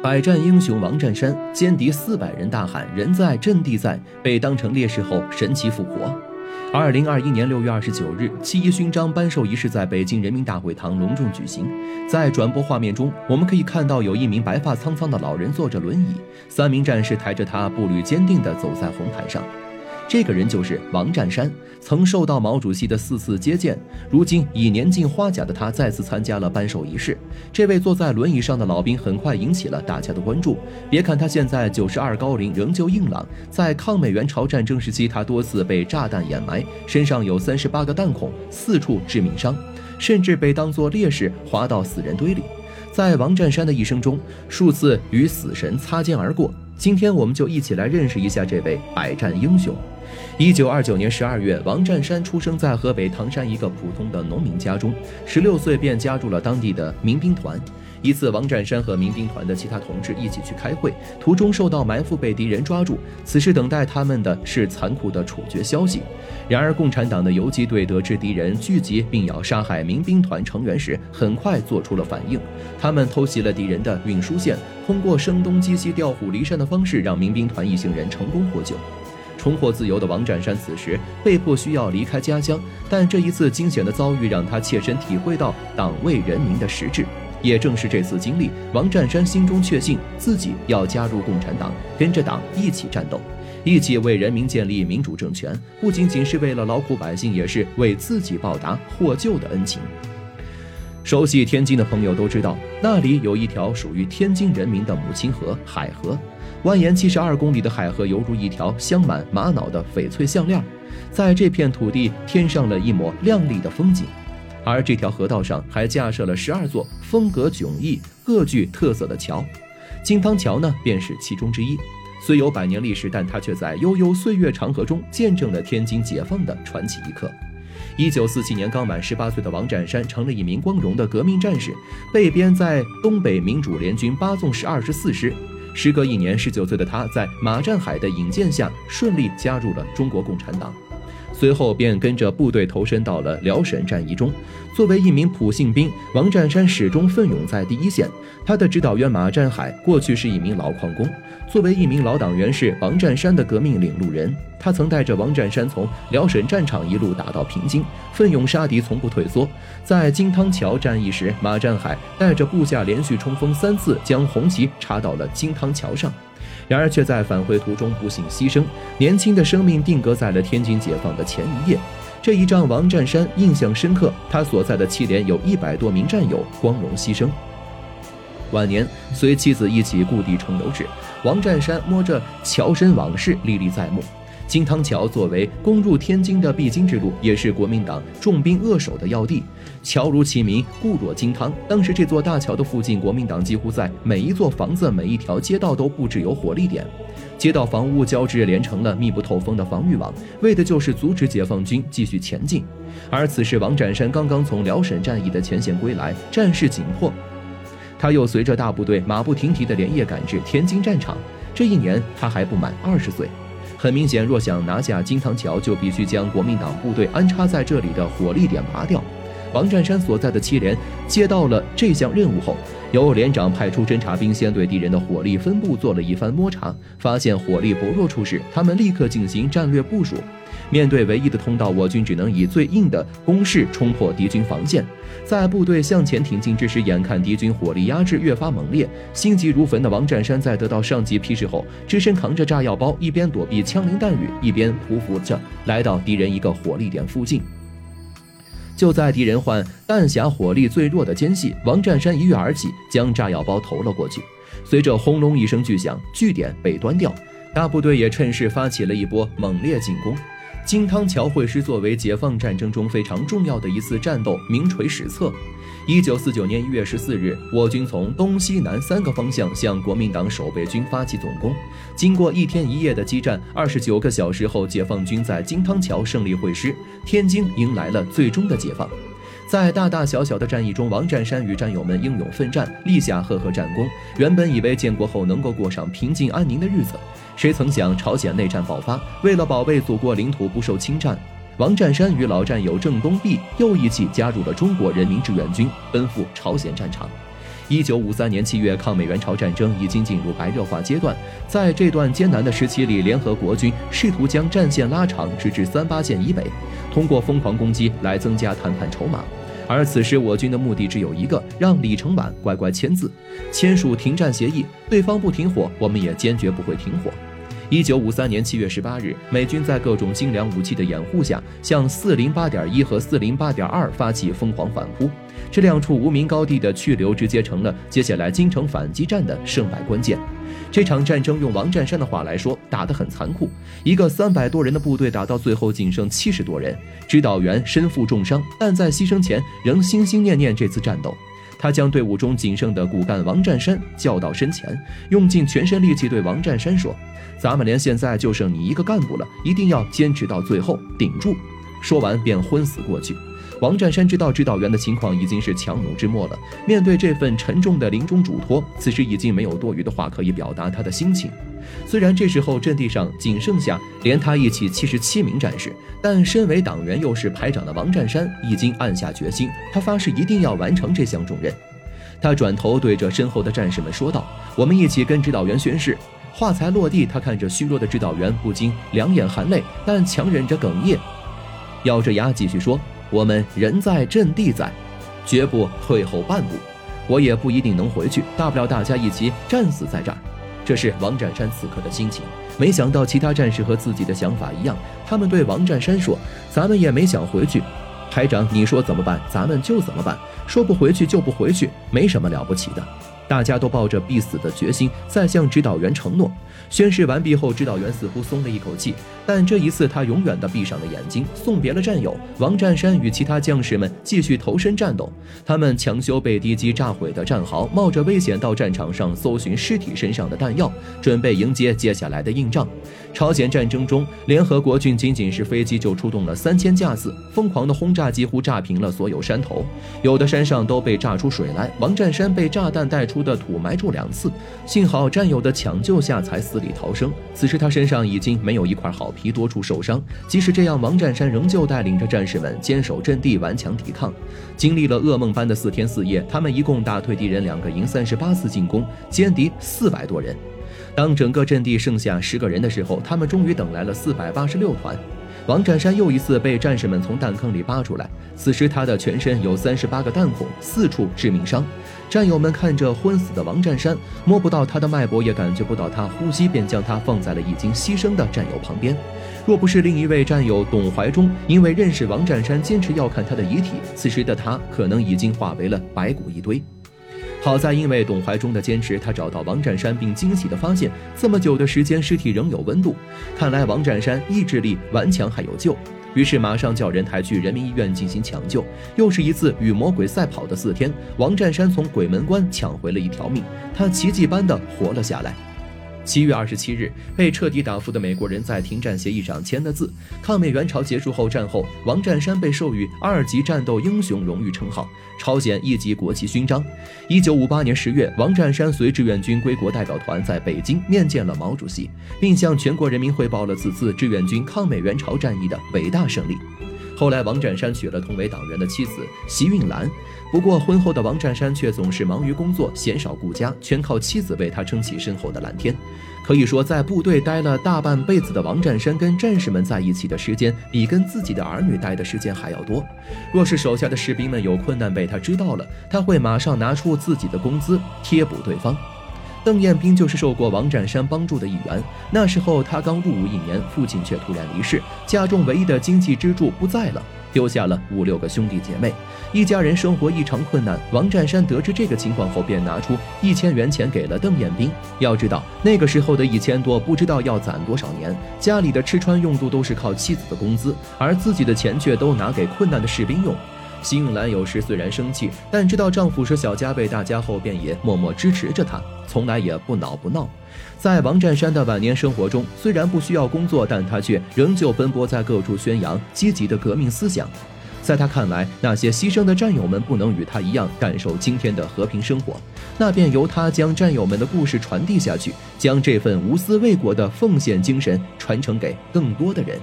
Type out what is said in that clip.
百战英雄王占山歼敌四百人，大喊“人在阵地在”，被当成烈士后神奇复活。二零二一年六月二十九日，七一勋章颁授仪式在北京人民大会堂隆重举行。在转播画面中，我们可以看到有一名白发苍苍的老人坐着轮椅，三名战士抬着他，步履坚定地走在红毯上。这个人就是王占山，曾受到毛主席的四次接见。如今已年近花甲的他再次参加了颁授仪式。这位坐在轮椅上的老兵很快引起了大家的关注。别看他现在九十二高龄，仍旧硬朗。在抗美援朝战争时期，他多次被炸弹掩埋，身上有三十八个弹孔，四处致命伤，甚至被当作烈士滑到死人堆里。在王占山的一生中，数次与死神擦肩而过。今天，我们就一起来认识一下这位百战英雄。一九二九年十二月，王占山出生在河北唐山一个普通的农民家中，十六岁便加入了当地的民兵团。一次，王占山和民兵团的其他同志一起去开会，途中受到埋伏，被敌人抓住。此时等待他们的是残酷的处决消息。然而，共产党的游击队得知敌人聚集并要杀害民兵团成员时，很快做出了反应。他们偷袭了敌人的运输线，通过声东击西、调虎离山的方式，让民兵团一行人成功获救。重获自由的王占山此时被迫需要离开家乡，但这一次惊险的遭遇让他切身体会到党为人民的实质。也正是这次经历，王占山心中确信自己要加入共产党，跟着党一起战斗，一起为人民建立民主政权。不仅仅是为了劳苦百姓，也是为自己报答获救的恩情。熟悉天津的朋友都知道，那里有一条属于天津人民的母亲河——海河。蜿蜒七十二公里的海河，犹如一条镶满玛瑙的翡翠项链，在这片土地添上了一抹亮丽的风景。而这条河道上还架设了十二座风格迥异、各具特色的桥，金汤桥呢便是其中之一。虽有百年历史，但它却在悠悠岁月长河中见证了天津解放的传奇一刻。一九四七年，刚满十八岁的王占山成了一名光荣的革命战士，被编在东北民主联军八纵师二十四师。时隔一年，十九岁的他在马占海的引荐下，顺利加入了中国共产党。随后便跟着部队投身到了辽沈战役中。作为一名普信兵，王占山始终奋勇在第一线。他的指导员马占海过去是一名老矿工，作为一名老党员，是王占山的革命领路人。他曾带着王占山从辽沈战场一路打到平津，奋勇杀敌，从不退缩。在金汤桥战役时，马占海带着部下连续冲锋三次，将红旗插到了金汤桥上。然而却在返回途中不幸牺牲，年轻的生命定格在了天津解放的前一夜。这一仗，王占山印象深刻。他所在的七连有一百多名战友光荣牺牲。晚年随妻子一起故地重游时，王占山摸着桥身往事，历历在目。金汤桥作为攻入天津的必经之路，也是国民党重兵扼守的要地。桥如其名，固若金汤。当时这座大桥的附近，国民党几乎在每一座房子、每一条街道都布置有火力点，街道房屋交织连成了密不透风的防御网，为的就是阻止解放军继续前进。而此时，王占山刚刚从辽沈战役的前线归来，战事紧迫，他又随着大部队马不停蹄地连夜赶至天津战场。这一年，他还不满二十岁。很明显，若想拿下金汤桥，就必须将国民党部队安插在这里的火力点拔掉。王占山所在的七连接到了这项任务后，由连长派出侦察兵，先对敌人的火力分布做了一番摸查，发现火力薄弱处时，他们立刻进行战略部署。面对唯一的通道，我军只能以最硬的攻势冲破敌军防线。在部队向前挺进之时，眼看敌军火力压制越发猛烈，心急如焚的王占山在得到上级批示后，只身扛着炸药包，一边躲避枪林弹雨，一边匍匐着来到敌人一个火力点附近。就在敌人换弹匣火力最弱的间隙，王占山一跃而起，将炸药包投了过去。随着轰隆一声巨响，据点被端掉，大部队也趁势发起了一波猛烈进攻。金汤桥会师作为解放战争中非常重要的一次战斗，名垂史册。一九四九年一月十四日，我军从东西南三个方向向国民党守备军发起总攻。经过一天一夜的激战，二十九个小时后，解放军在金汤桥胜利会师，天津迎来了最终的解放。在大大小小的战役中，王占山与战友们英勇奋战，立下赫赫战功。原本以为建国后能够过上平静安宁的日子。谁曾想，朝鲜内战爆发，为了保卫祖国领土不受侵占，王占山与老战友郑东弼又一起加入了中国人民志愿军，奔赴朝鲜战场。一九五三年七月，抗美援朝战争已经进入白热化阶段。在这段艰难的时期里，联合国军试图将战线拉长，直至三八线以北，通过疯狂攻击来增加谈判筹码。而此时，我军的目的只有一个：让李承晚乖乖签字，签署停战协议。对方不停火，我们也坚决不会停火。一九五三年七月十八日，美军在各种精良武器的掩护下，向四零八点一和四零八点二发起疯狂反扑。这两处无名高地的去留，直接成了接下来京城反击战的胜败关键。这场战争用王占山的话来说，打得很残酷。一个三百多人的部队，打到最后仅剩七十多人，指导员身负重伤，但在牺牲前仍心心念念这次战斗。他将队伍中仅剩的骨干王占山叫到身前，用尽全身力气对王占山说。咱们连现在就剩你一个干部了，一定要坚持到最后，顶住！说完便昏死过去。王占山知道指导员的情况已经是强弩之末了，面对这份沉重的临终嘱托，此时已经没有多余的话可以表达他的心情。虽然这时候阵地上仅剩下连他一起七十七名战士，但身为党员又是排长的王占山已经暗下决心，他发誓一定要完成这项重任。他转头对着身后的战士们说道：“我们一起跟指导员宣誓。”话才落地，他看着虚弱的指导员，不禁两眼含泪，但强忍着哽咽，咬着牙继续说：“我们人在阵地在，绝不退后半步。我也不一定能回去，大不了大家一起战死在这儿。”这是王占山此刻的心情。没想到其他战士和自己的想法一样，他们对王占山说：“咱们也没想回去，排长，你说怎么办，咱们就怎么办。说不回去就不回去，没什么了不起的。”大家都抱着必死的决心，在向指导员承诺。宣誓完毕后，指导员似乎松了一口气，但这一次他永远地闭上了眼睛，送别了战友王占山与其他将士们，继续投身战斗。他们抢修被敌机炸毁的战壕，冒着危险到战场上搜寻尸体身上的弹药，准备迎接接下来的硬仗。朝鲜战争中，联合国军仅仅是飞机就出动了三千架次，疯狂的轰炸几乎炸平了所有山头，有的山上都被炸出水来。王占山被炸弹带出出的土埋住两次，幸好战友的抢救下才死。里逃生，此时他身上已经没有一块好皮，多处受伤。即使这样，王占山仍旧带领着战士们坚守阵地，顽强抵抗。经历了噩梦般的四天四夜，他们一共打退敌人两个营，三十八次进攻，歼敌四百多人。当整个阵地剩下十个人的时候，他们终于等来了四百八十六团。王占山又一次被战士们从弹坑里扒出来，此时他的全身有三十八个弹孔，四处致命伤。战友们看着昏死的王占山，摸不到他的脉搏，也感觉不到他呼吸，便将他放在了已经牺牲的战友旁边。若不是另一位战友董怀忠因为认识王占山，坚持要看他的遗体，此时的他可能已经化为了白骨一堆。好在，因为董怀忠的坚持，他找到王占山，并惊喜地发现，这么久的时间，尸体仍有温度。看来王占山意志力顽强，还有救。于是马上叫人抬去人民医院进行抢救。又是一次与魔鬼赛跑的四天，王占山从鬼门关抢回了一条命，他奇迹般的活了下来。七月二十七日，被彻底打服的美国人在停战协议上签了字。抗美援朝结束后，战后王占山被授予二级战斗英雄荣誉称号，朝鲜一级国旗勋章。一九五八年十月，王占山随志愿军归国代表团在北京面见了毛主席，并向全国人民汇报了此次志愿军抗美援朝战役的伟大胜利。后来，王占山娶了同为党员的妻子席韵兰。不过，婚后的王占山却总是忙于工作，鲜少顾家，全靠妻子为他撑起身后的蓝天。可以说，在部队待了大半辈子的王占山，跟战士们在一起的时间，比跟自己的儿女待的时间还要多。若是手下的士兵们有困难被他知道了，他会马上拿出自己的工资贴补对方。邓彦兵就是受过王占山帮助的一员。那时候他刚入伍一年，父亲却突然离世，家中唯一的经济支柱不在了，丢下了五六个兄弟姐妹，一家人生活异常困难。王占山得知这个情况后，便拿出一千元钱给了邓彦兵。要知道那个时候的一千多，不知道要攒多少年，家里的吃穿用度都是靠妻子的工资，而自己的钱却都拿给困难的士兵用。辛永兰有时虽然生气，但知道丈夫是小家被大家后，便也默默支持着他，从来也不恼不闹。在王占山的晚年生活中，虽然不需要工作，但他却仍旧奔波在各处宣扬积极的革命思想。在他看来，那些牺牲的战友们不能与他一样感受今天的和平生活，那便由他将战友们的故事传递下去，将这份无私为国的奉献精神传承给更多的人。